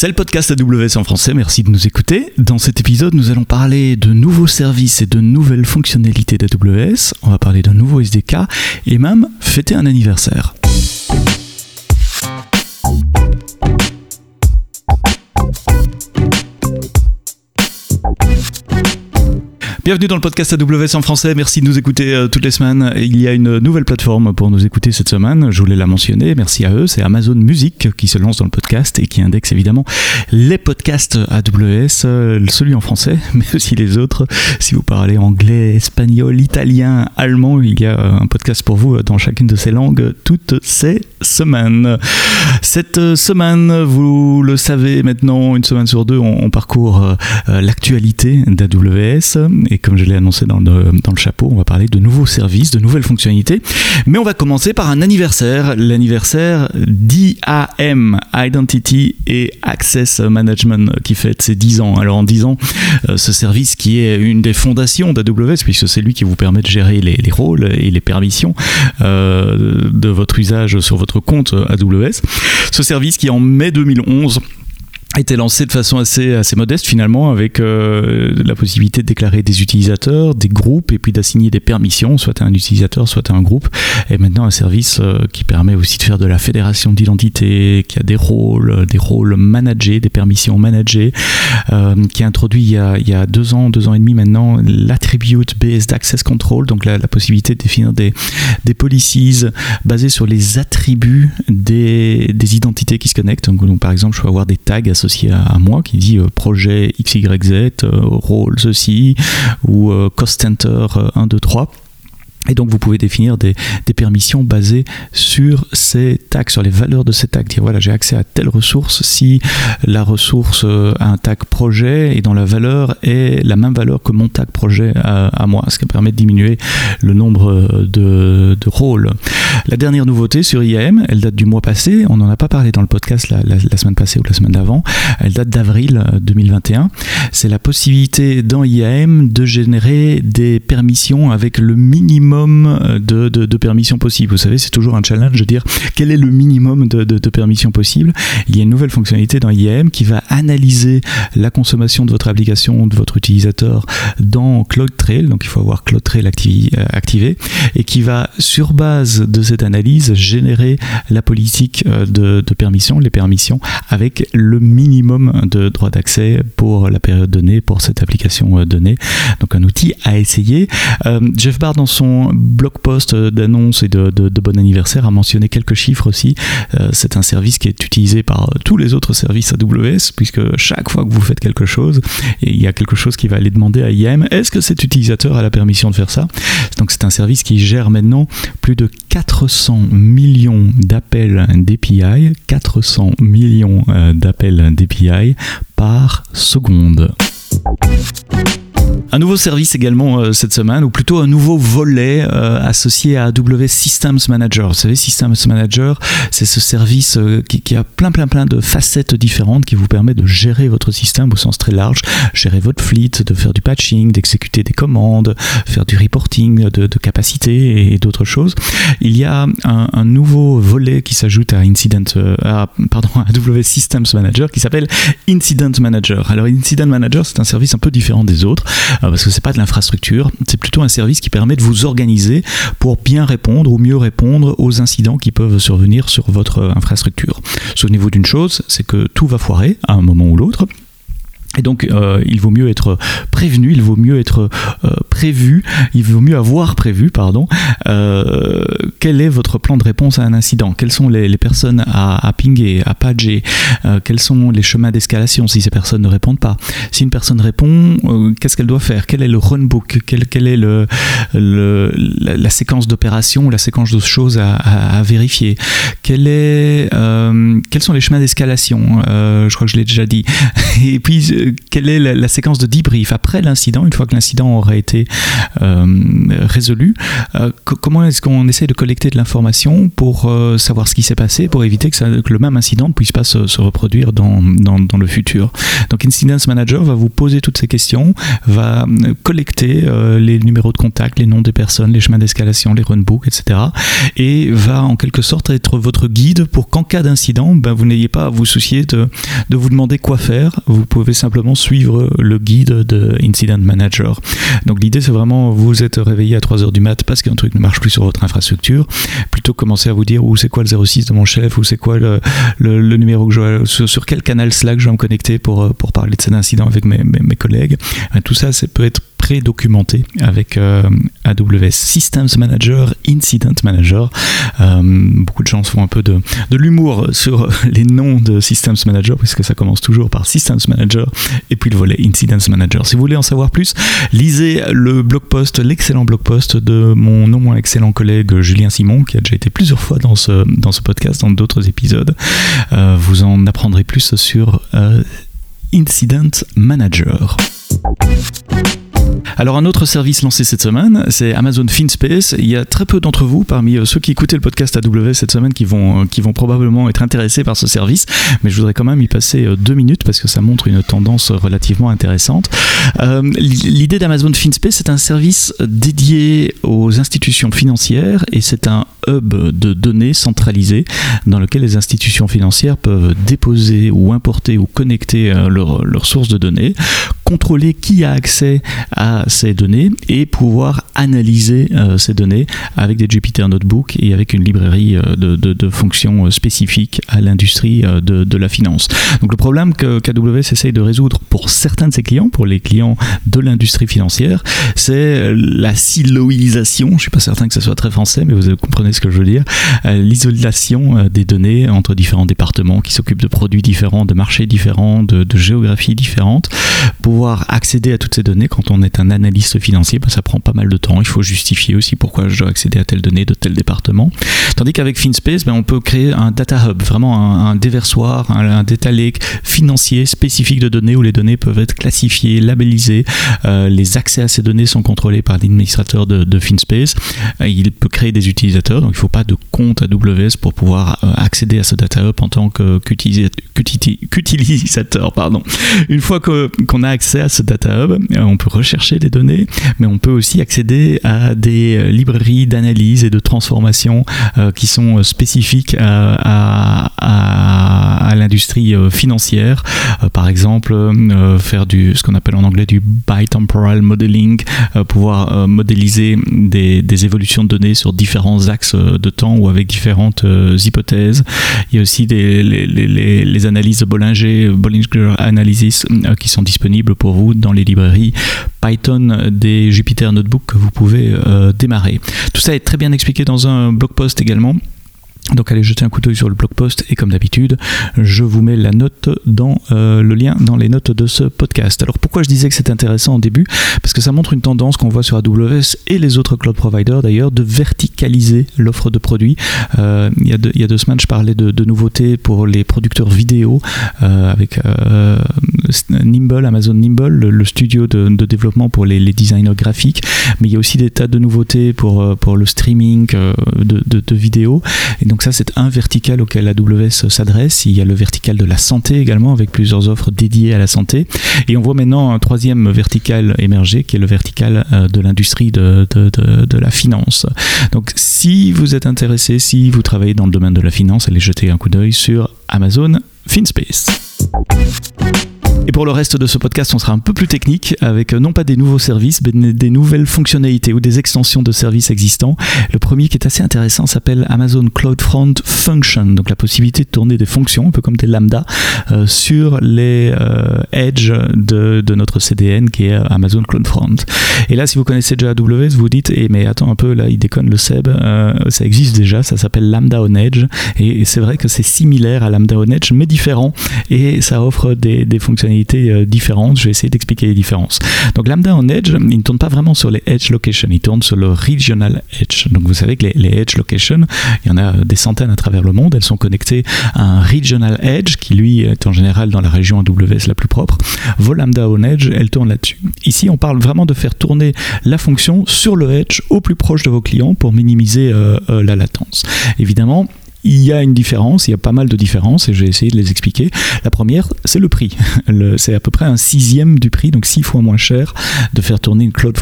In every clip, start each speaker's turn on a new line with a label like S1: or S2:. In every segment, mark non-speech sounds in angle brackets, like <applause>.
S1: C'est le podcast AWS en français, merci de nous écouter. Dans cet épisode, nous allons parler de nouveaux services et de nouvelles fonctionnalités d'AWS. On va parler d'un nouveau SDK et même fêter un anniversaire. Bienvenue dans le podcast AWS en français. Merci de nous écouter euh, toutes les semaines. Il y a une nouvelle plateforme pour nous écouter cette semaine. Je voulais la mentionner. Merci à eux. C'est Amazon Music qui se lance dans le podcast et qui indexe évidemment les podcasts AWS, euh, celui en français, <laughs> mais aussi les autres. Si vous parlez anglais, espagnol, italien, allemand, il y a un podcast pour vous dans chacune de ces langues toutes ces semaines. Cette semaine, vous le savez maintenant, une semaine sur deux, on, parcourt euh, l'actualité d'AWS et comme je l'ai annoncé dans le, dans le chapeau, on va parler de nouveaux services, de nouvelles fonctionnalités. Mais on va commencer par un anniversaire, l'anniversaire d'IAM, Identity et Access Management, qui fête ses 10 ans. Alors en 10 ans, euh, ce service qui est une des fondations d'AWS, puisque c'est lui qui vous permet de gérer les, les rôles et les permissions euh, de votre usage sur votre compte AWS. Ce service qui en mai 2011 été lancé de façon assez, assez modeste finalement avec euh, la possibilité de déclarer des utilisateurs, des groupes et puis d'assigner des permissions, soit à un utilisateur, soit à un groupe. Et maintenant un service euh, qui permet aussi de faire de la fédération d'identité, qui a des rôles, des rôles managés, des permissions managées, euh, qui a introduit il y a, deux ans, deux ans et demi maintenant l'attribute based access control, donc la, possibilité de définir des, des policies basées sur les attributs des, des identités qui se connectent. Donc, par exemple, je peux avoir des tags associé à, moi qui dit euh, projet XYZ, euh, rôle ceci, ou euh, cost center 1, 2, 3. Et donc vous pouvez définir des, permissions basées sur ces tags, sur les valeurs de ces tags. Dire voilà, j'ai accès à telle ressource si la ressource a un tag projet et dont la valeur est la même valeur que mon tag projet à, moi, ce qui permet de diminuer le nombre de, de, rôles. La dernière nouveauté sur IAM, elle date du mois passé, on n'en a pas parlé dans le podcast la, la, semaine passée ou la semaine d'avant, elle date d'avril 2021. C'est la possibilité dans IAM de générer des permissions avec le minimum euh, de, permissions possibles. Vous savez, c'est toujours un challenge de dire quel est le minimum de, permissions possibles. Il y a une nouvelle fonctionnalité dans IAM qui va analyser la consommation de votre application, de votre utilisateur dans CloudTrail, donc il faut avoir CloudTrail euh, activé, et qui va, sur base de cette analyse, générer la politique euh, de, de permission, les permissions, avec le minimum de droits d'accès pour la période donnée, pour cette application donnée. Donc un outil à essayer. Jeff Barr, dans son blog post d'annonce et de, bon anniversaire a mentionné quelques chiffres aussi. Euh, c'est un service qui est utilisé par tous les autres services AWS, puisque chaque fois que vous faites quelque chose, il y a quelque chose qui va aller demander à IAM, est-ce que cet utilisateur a la permission de faire ça? Donc c'est un service qui gère maintenant plus de 400 millions d'appels d'API, 400 millions euh, d'appels d'API par seconde. Un nouveau service également euh, cette semaine, ou plutôt un nouveau volet euh, associé à AWS Systems Manager. Vous savez, Systems Manager, c'est ce service euh, qui, a plein plein plein de facettes différentes qui vous permet de gérer votre système au sens très large, gérer votre fleet, de faire du patching, d'exécuter des commandes, faire du reporting de, de capacité et, d'autres choses. Il y a un, nouveau volet qui s'ajoute à Incident, pardon, à Systems Manager qui s'appelle Incident Manager. Alors Incident Manager, c'est un service un peu différent des autres. Euh, parce que c'est pas de l'infrastructure, c'est plutôt un service qui permet de vous organiser pour bien répondre ou mieux répondre aux incidents qui peuvent survenir sur votre infrastructure. Souvenez-vous d'une chose, c'est que tout va foirer à un moment ou l'autre. Et donc, euh, il vaut mieux être prévenu, il vaut mieux être euh, prévu, il vaut mieux avoir prévu, pardon, euh, quel est votre plan de réponse à un incident? Quelles sont les, personnes à, à, pinguer, à pager Quels sont les chemins d'escalation si ces personnes ne répondent pas? Si une personne répond, qu'est-ce qu'elle doit faire? Quel est le runbook Quelle, quelle est le, la, séquence d'opération, la séquence de choses à, vérifier? Quel Quels sont les chemins d'escalation? Je crois que je l'ai déjà dit. <laughs> Et puis, quelle est la, séquence de debrief après l'incident, une fois que l'incident aura été résolue. comment est-ce qu'on essaie de collecter de l'information pour savoir ce qui s'est passé, pour éviter que, le même incident ne puisse pas se, se reproduire dans, dans, dans, le futur? Donc Incident Manager va vous poser toutes ces questions, va collecter les numéros de contact, les noms des personnes, les chemins d'escalation, les runbooks, etc. Et va en quelque sorte être votre guide pour qu'en cas d'incident, ben, vous n'ayez pas à vous soucier de, de, vous demander quoi faire. Vous pouvez simplement suivre le guide de Incident Manager. Donc l'idée c'est vraiment vous êtes réveillé à 3h du mat parce qu'un truc ne marche plus sur votre infrastructure, plutôt commencer à vous dire où c'est quoi le 06 de mon chef, où c'est quoi le, le, numéro que je sur, sur, quel canal Slack je vais me connecter pour, pour parler de cet incident avec mes, mes, mes collègues. Tout ça, ça peut être pré-documenté avec euh, AWS Systems Manager, Incident Manager. Euh, beaucoup de gens font un peu de, de l'humour sur <laughs> les noms de Systems Manager, puisque ça commence toujours par Systems Manager et puis le volet Incident Manager. Si vous voulez en savoir plus, lisez le blog post, l'excellent blog post de mon non moins excellent collègue Julien Simon, qui a déjà été plusieurs fois dans ce, dans ce podcast, dans d'autres épisodes. Euh, vous en apprendrez plus sur Incident Manager. Alors un autre service lancé cette semaine, c'est Amazon FinSpace. Il y a très peu d'entre vous parmi euh, ceux qui écoutaient le podcast AW cette semaine qui vont, euh, qui vont probablement être intéressés par ce service, mais je voudrais quand même y passer euh, deux minutes parce que ça montre une tendance relativement intéressante. L'idée d'Amazon FinSpace, c'est un service dédié aux institutions financières et c'est un hub de données centralisé dans lequel les institutions financières peuvent déposer ou importer ou connecter leurs leur sources de données, contrôler qui a accès à ces données et pouvoir analyser euh, ces données avec des Jupyter Notebook et avec une librairie euh, de, fonctions euh, spécifiques à l'industrie de, la finance. Donc le problème que KWS essaye de résoudre pour certains de ses clients, pour les clients de l'industrie financière, c'est la siloisation, je ne suis pas certain que ce soit très français, mais vous comprenez ce que je veux dire, l'isolation des données entre différents départements qui s'occupent de produits différents, de marchés différents, de, géographies différentes, pouvoir accéder à toutes ces données quand on est un analyste financier, ben, ça prend pas mal de temps. Il faut justifier aussi pourquoi je dois accéder à telle donnée de tel département. Tandis qu'avec FinSpace, ben, on peut créer un data hub, vraiment un, déversoir, un, data lake financier spécifique de données où les données peuvent être classifiées, labellisées. Euh, les accès à ces données sont contrôlés par l'administrateur de, FinSpace. Euh, il peut créer des utilisateurs, donc il ne faut pas de compte AWS pour pouvoir euh, accéder à ce data hub en tant qu'utilisateur. Pardon. Une fois qu'on a accès à ce data hub, on peut rechercher des données, mais on peut aussi accéder à des euh, librairies d'analyse et de transformation euh, qui sont spécifiques à, l'industrie euh, financière. par exemple, faire du, ce qu'on appelle en anglais du bitemporal modeling, pouvoir modéliser des, évolutions de données sur différents axes de temps ou avec différentes hypothèses. Il y a aussi les, analyses de Bollinger, Bollinger Analysis qui sont disponibles pour vous dans les librairies Python des Jupyter Notebook que vous pouvez euh, démarrer. Tout ça est très bien expliqué dans un blog post également. Donc allez jeter un coup d'œil sur le blog post et comme d'habitude, je vous mets la note dans euh, le lien dans les notes de ce podcast. Alors pourquoi je disais que c'est intéressant au début? Parce que ça montre une tendance qu'on voit sur AWS et les autres cloud providers d'ailleurs de verticaliser l'offre de produits. Euh, il, y a deux, il, y a deux, semaines, je parlais de, nouveautés pour les producteurs vidéo euh, avec Nimble, Amazon Nimble, le, studio de, de, développement pour les, les, designers graphiques. Mais il y a aussi des tas de nouveautés pour, pour le streaming de, de vidéos. Et donc ça, c'est un vertical auquel AWS s'adresse. Il y a le vertical de la santé également, avec plusieurs offres dédiées à la santé. Et on voit maintenant un troisième vertical émerger, qui est le vertical euh, de l'industrie de, de, la finance. Donc si vous êtes intéressé, si vous travaillez dans le domaine de la finance, allez jeter un coup d'œil sur Amazon FinSpace. Et pour le reste de ce podcast, on sera un peu plus technique avec euh, non pas des nouveaux services, mais des nouvelles fonctionnalités ou des extensions de services existants. Le premier qui est assez intéressant s'appelle Amazon CloudFront Function, donc la possibilité de tourner des fonctions, un peu comme des lambda, euh, sur les euh, edge de, notre CDN qui est Amazon CloudFront. Et là, si vous connaissez déjà AWS, vous dites, eh, mais attends un peu, là, il déconne le Seb, ça existe déjà, ça s'appelle Lambda on Edge, et c'est vrai que c'est similaire à Lambda on Edge, mais différent, et ça offre des, des fonctionnalités fonctionnalités différentes. Je vais essayer d'expliquer les différences. Donc Lambda en Edge, il ne tourne pas vraiment sur les Edge Location, il tourne sur le Regional Edge. Donc vous savez que les, Edge Location, il y en a des centaines à travers le monde, elles sont connectées à un Regional Edge qui lui est en général dans la région AWS la plus propre. Vos Lambda on Edge, elles tournent là-dessus. Ici, on parle vraiment de faire tourner la fonction sur le Edge au plus proche de vos clients pour minimiser euh, euh, la latence. Évidemment, il y a une différence, il y a pas mal de différences et je vais essayer de les expliquer. La première, c'est le prix. <laughs> C'est à peu près un sixième du prix, donc six fois moins cher de faire tourner une Cloud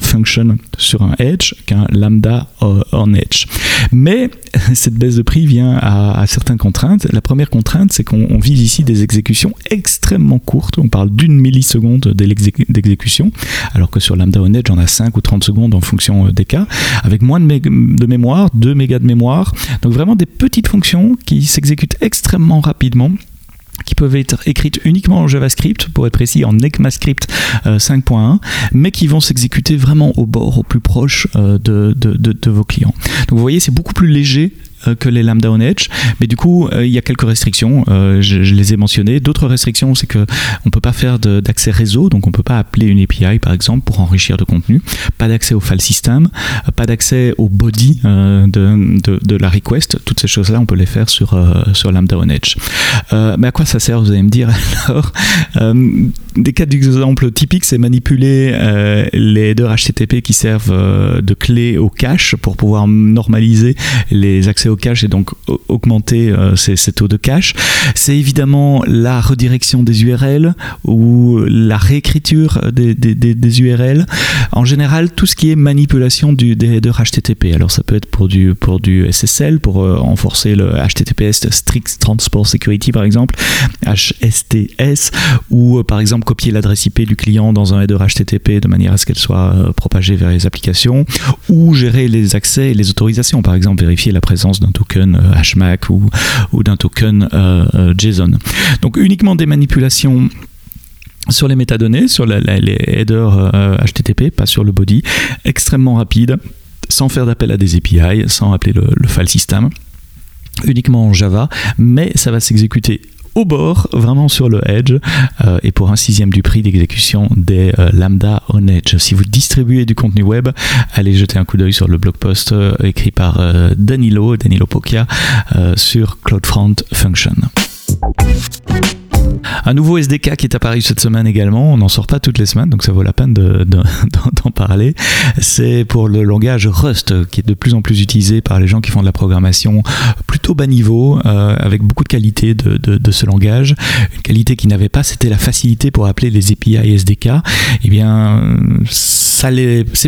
S1: Function sur un Edge qu'un Lambda euh, en Edge. Mais <laughs> cette baisse de prix vient à, certaines contraintes. La première contrainte, c'est qu'on vise ici des exécutions extrêmement courtes. On parle d'une milliseconde d'exécution, alors que sur Lambda on Edge, on a 5 ou 30 secondes en fonction euh, des cas, avec moins de, de mémoire, 2 mégas de mémoire. Donc vraiment des petites fonctions qui s'exécutent extrêmement rapidement qui peuvent être écrites uniquement en JavaScript, pour être précis en ECMAScript 5.1, euh, mais qui vont s'exécuter vraiment au bord, au plus proche euh, de, vos clients. Donc vous voyez, c'est beaucoup plus léger que les Lambda on Edge. Mais du coup, euh, il y a quelques restrictions. Euh, je, les ai mentionnées. D'autres restrictions, c'est que on peut pas faire d'accès réseau, donc on peut pas appeler une API par exemple pour enrichir de contenu. Pas d'accès au file system, pas d'accès au body de, la request. Toutes ces choses-là, on peut les faire sur sur Lambda on Edge. mais à quoi ça sert Vous allez me dire <laughs> alors. des cas d'exemple typiques, c'est manipuler les headers HTTP qui servent de clé au cache pour pouvoir normaliser les accès au cache et donc augmenter euh, ces, taux de cache. C'est évidemment la redirection des URL ou la réécriture des, des, URL. En général, tout ce qui est manipulation du, des headers HTTP. Alors ça peut être pour du, pour du SSL, pour euh, renforcer le HTTPS Strict Transport Security par exemple, HSTS, ou euh, par exemple copier l'adresse IP du client dans un header HTTP de manière à ce qu'elle soit propagée vers les applications, ou gérer les accès et les autorisations, par exemple vérifier la présence d'un token HMAC euh, ou, ou d'un token euh, euh, JSON. Donc uniquement des manipulations sur les métadonnées, sur les headers HTTP, pas sur le body, extrêmement rapide, sans faire d'appel à des API, sans appeler le, le file system uniquement en Java, mais ça va s'exécuter au bord, vraiment sur le edge, euh, et pour un sixième du prix d'exécution des euh, Lambda on Edge. Si vous distribuez du contenu web, allez jeter un coup d'œil sur le blog post euh, écrit par Danilo, Danilo Pocchia, sur CloudFront Function. Un nouveau SDK qui est apparu cette semaine également, on n'en sort pas toutes les semaines, donc ça vaut la peine <laughs> d'en parler. C'est pour le langage Rust, qui est de plus en plus utilisé par les gens qui font de la programmation plutôt bas niveau, euh, avec beaucoup de qualité de, ce langage. Une qualité qui n'avait pas, c'était la facilité pour appeler les API SDK. Eh bien,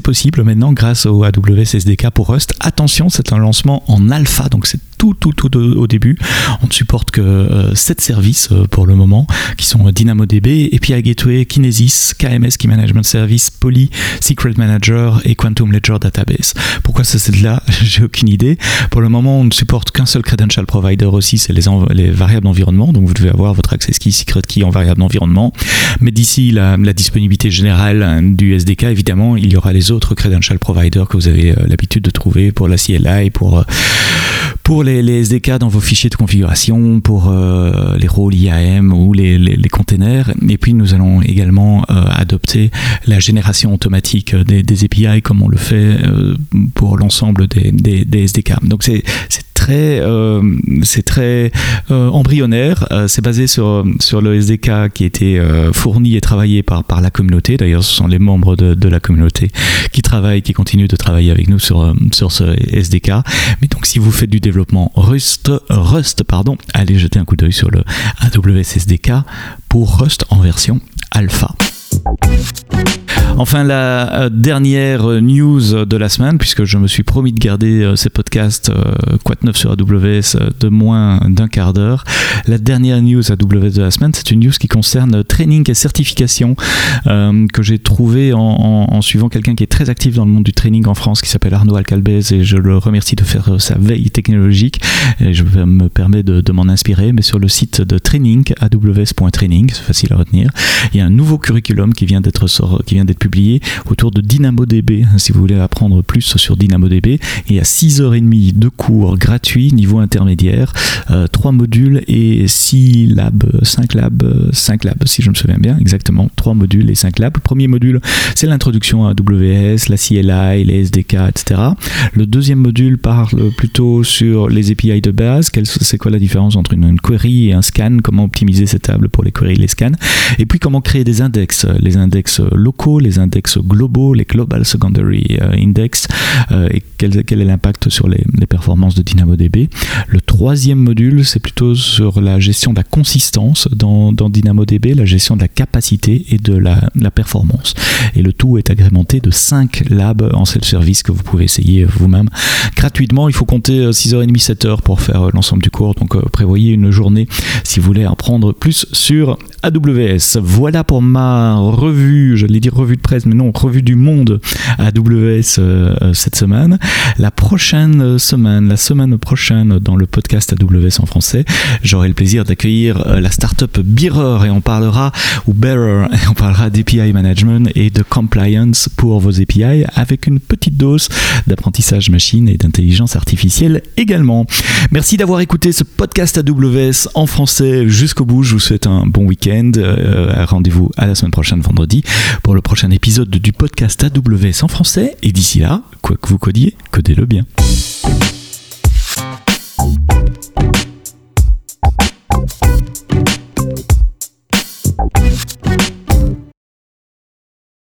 S1: possible maintenant grâce au AWS SDK pour Rust. Attention, c'est un lancement en alpha, donc c'est tout, tout, tout au début. On ne supporte que 7 euh, services euh, pour le moment, qui sont DynamoDB, API Gateway, Kinesis, KMS Key Management Service, Poly, Secret Manager et Quantum Ledger Database. Pourquoi c'est là? <laughs> J'ai aucune idée. Pour le moment, on ne supporte qu'un seul credential provider aussi, c'est les, les, variables d'environnement. Donc vous devez avoir votre access key, secret key en variable d'environnement. Mais d'ici la, la disponibilité générale du SDK, évidemment, il y aura les autres credential providers que vous avez euh, l'habitude de trouver pour la CLI, pour pour les, SDK dans vos fichiers de configuration, pour euh, les rôles IAM ou les, les, containers. Et puis nous allons également euh, adopter la génération automatique des, API comme on le fait euh, pour l'ensemble des, des, SDK. Donc c'est très, c'est très embryonnaire. C'est basé sur, sur le SDK qui été fourni et travaillé par, par la communauté. D'ailleurs, ce sont les membres de, de, la communauté qui travaillent, qui continuent de travailler avec nous sur, sur ce SDK. Mais donc, si vous faites du développement Rust, Rust pardon, allez jeter un coup d'œil sur le AWS SDK pour Rust en version alpha. Enfin, la euh, dernière news de la semaine, puisque je me suis promis de garder euh, ces podcasts euh, Quat 9 sur AWS de moins d'un quart d'heure. La dernière news AWS de la semaine, c'est une news qui concerne training et certification que j'ai trouvé en, suivant quelqu'un qui est très actif dans le monde du training en France, qui s'appelle Arnaud Alcalbez, et je le remercie de faire sa veille technologique. Et je me permets de, m'en inspirer, mais sur le site de training, aws.training, c'est facile à retenir, il y a un nouveau curriculum qui vient d'être qui vient d'être autour de DynamoDB, si vous voulez apprendre plus sur DynamoDB. Il y a 6h30 de cours gratuits, niveau intermédiaire, 3 modules et 6 labs, 5 labs, 5 labs si je me souviens bien, exactement, 3 modules et 5 labs. Le premier module, c'est l'introduction à AWS, la CLI, les SDK, etc. Le deuxième module parle plutôt sur les API de base, c'est quoi la différence entre une, query et un scan, comment optimiser cette table pour les queries et les scans, et puis comment créer des index, les index locaux, les index globaux, les Global Secondary euh, Index, euh, et quel, est l'impact sur les, performances de DynamoDB. Le troisième module, c'est plutôt sur la gestion de la consistance dans, DynamoDB, la gestion de la capacité et de la, performance. Et le tout est agrémenté de 5 labs en self-service que vous pouvez essayer vous-même gratuitement. Il faut compter 6h30, euh, 7h pour faire euh, l'ensemble du cours. Donc euh, prévoyez une journée si vous voulez apprendre plus sur AWS. Voilà pour ma revue, j'allais dire revue de presse, mais non, revue du monde AWS cette semaine. La prochaine semaine, la semaine prochaine, dans le podcast AWS en français, j'aurai le plaisir d'accueillir la startup Bearer et on parlera, ou Bearer, <laughs> et on parlera d'API management et de compliance pour vos API avec une petite dose d'apprentissage machine et d'intelligence artificielle également. Merci d'avoir écouté ce podcast AWS en français jusqu'au bout. Je vous souhaite un bon Euh, rendez-vous à la semaine prochaine, vendredi, pour le prochain épisode du podcast AWS en français. Et d'ici là, quoi que vous codiez, codez-le bien.